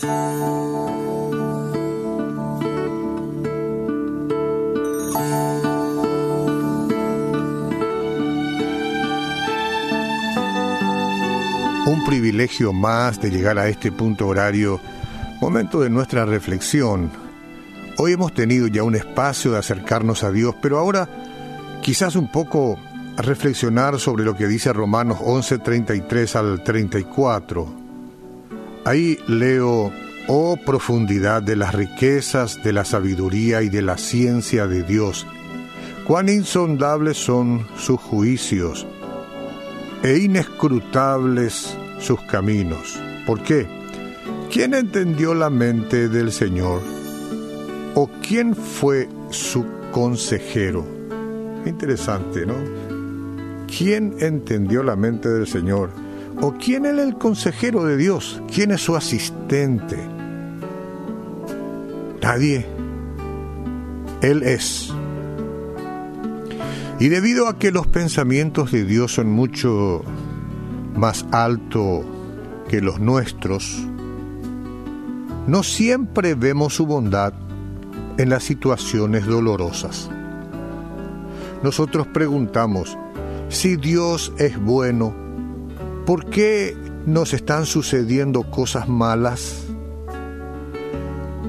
Un privilegio más de llegar a este punto horario, momento de nuestra reflexión. Hoy hemos tenido ya un espacio de acercarnos a Dios, pero ahora quizás un poco reflexionar sobre lo que dice Romanos 11, 33 al 34. Ahí leo, oh profundidad de las riquezas, de la sabiduría y de la ciencia de Dios, cuán insondables son sus juicios e inescrutables sus caminos. ¿Por qué? ¿Quién entendió la mente del Señor? ¿O quién fue su consejero? Interesante, ¿no? ¿Quién entendió la mente del Señor? ¿O quién es el consejero de Dios? ¿Quién es su asistente? Nadie. Él es. Y debido a que los pensamientos de Dios son mucho más altos que los nuestros, no siempre vemos su bondad en las situaciones dolorosas. Nosotros preguntamos, si Dios es bueno, ¿por qué nos están sucediendo cosas malas?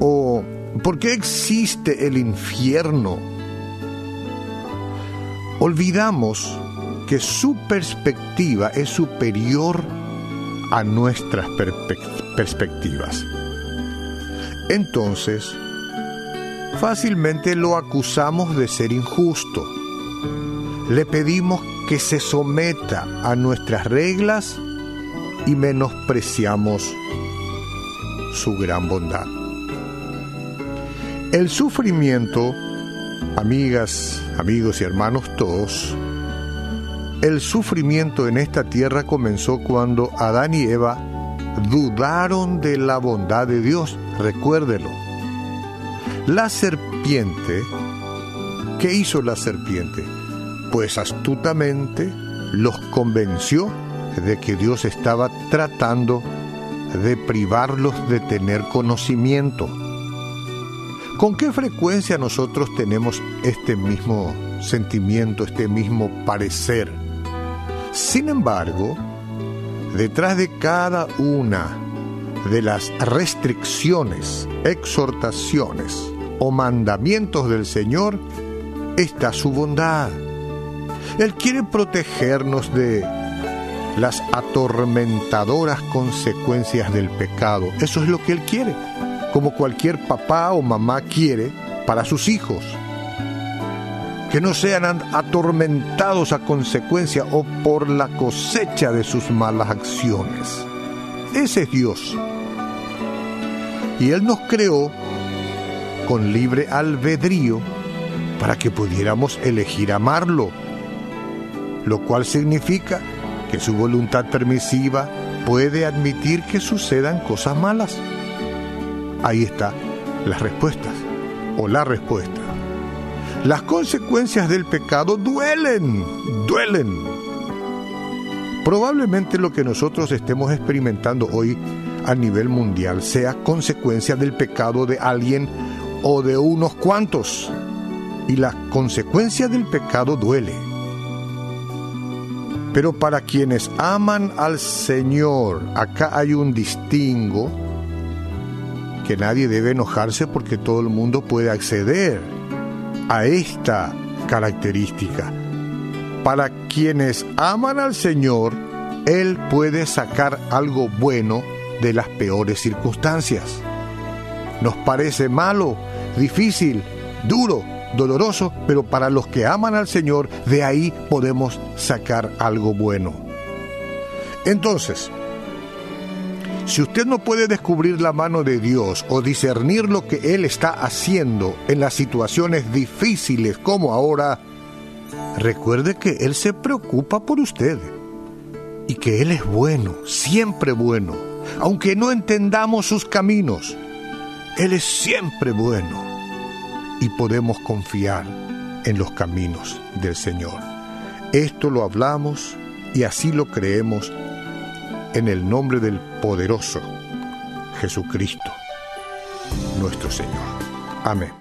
¿O por qué existe el infierno? olvidamos que su perspectiva es superior a nuestras perspectivas. Entonces, fácilmente lo acusamos de ser injusto. Le pedimos que se someta a nuestras reglas y menospreciamos su gran bondad. El sufrimiento Amigas, amigos y hermanos todos, el sufrimiento en esta tierra comenzó cuando Adán y Eva dudaron de la bondad de Dios, recuérdelo. La serpiente, ¿qué hizo la serpiente? Pues astutamente los convenció de que Dios estaba tratando de privarlos de tener conocimiento ¿Con qué frecuencia nosotros tenemos este mismo sentimiento, este mismo parecer? Sin embargo, detrás de cada una de las restricciones, exhortaciones o mandamientos del Señor está su bondad. Él quiere protegernos de las atormentadoras consecuencias del pecado. Eso es lo que Él quiere como cualquier papá o mamá quiere para sus hijos. Que no sean atormentados a consecuencia o por la cosecha de sus malas acciones. Ese es Dios. Y Él nos creó con libre albedrío para que pudiéramos elegir amarlo, lo cual significa que su voluntad permisiva puede admitir que sucedan cosas malas. Ahí está las respuestas o la respuesta. Las consecuencias del pecado duelen, duelen. Probablemente lo que nosotros estemos experimentando hoy a nivel mundial sea consecuencia del pecado de alguien o de unos cuantos. Y la consecuencia del pecado duele. Pero para quienes aman al Señor, acá hay un distingo que nadie debe enojarse porque todo el mundo puede acceder a esta característica. Para quienes aman al Señor, Él puede sacar algo bueno de las peores circunstancias. Nos parece malo, difícil, duro, doloroso, pero para los que aman al Señor, de ahí podemos sacar algo bueno. Entonces, si usted no puede descubrir la mano de Dios o discernir lo que Él está haciendo en las situaciones difíciles como ahora, recuerde que Él se preocupa por usted y que Él es bueno, siempre bueno, aunque no entendamos sus caminos. Él es siempre bueno y podemos confiar en los caminos del Señor. Esto lo hablamos y así lo creemos en el nombre del poderoso Jesucristo, nuestro Señor. Amén.